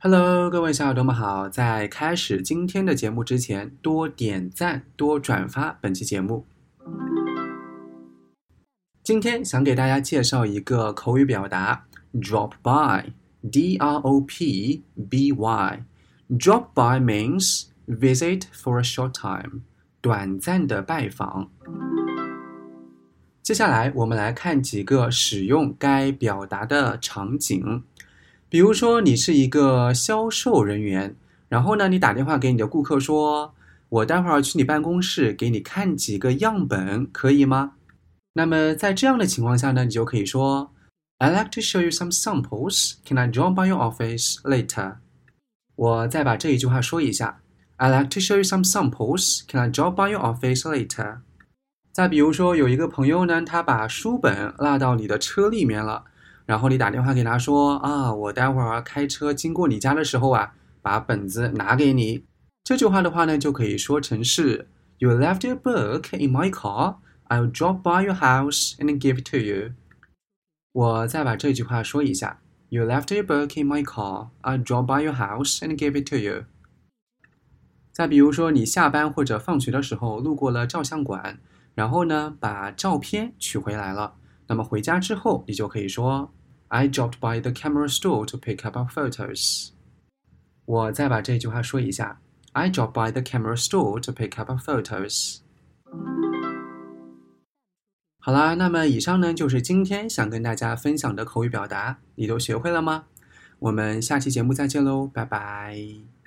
Hello，各位小耳朵们好！在开始今天的节目之前，多点赞、多转发本期节目。今天想给大家介绍一个口语表达：drop by，D-R-O-P-B-Y。Drop by means visit for a short time，短暂的拜访。接下来我们来看几个使用该表达的场景。比如说，你是一个销售人员，然后呢，你打电话给你的顾客说：“我待会儿去你办公室给你看几个样本，可以吗？”那么在这样的情况下呢，你就可以说：“I like to show you some samples. Can I drop by your office later？” 我再把这一句话说一下：“I like to show you some samples. Can I drop by your office later？” 再比如说，有一个朋友呢，他把书本落到你的车里面了。然后你打电话给他说啊，我待会儿开车经过你家的时候啊，把本子拿给你。这句话的话呢，就可以说成是 You left your book in my car. I'll drop by your house and give it to you. 我再把这句话说一下：You left your book in my car. I'll drop by your house and give it to you. 再比如说，你下班或者放学的时候路过了照相馆，然后呢，把照片取回来了。那么回家之后，你就可以说。I dropped by the camera store to pick up our photos. 我再把这句话说一下。I dropped by the camera store to pick up our photos. 好啦，那么以上呢就是今天想跟大家分享的口语表达，你都学会了吗？我们下期节目再见喽，拜拜。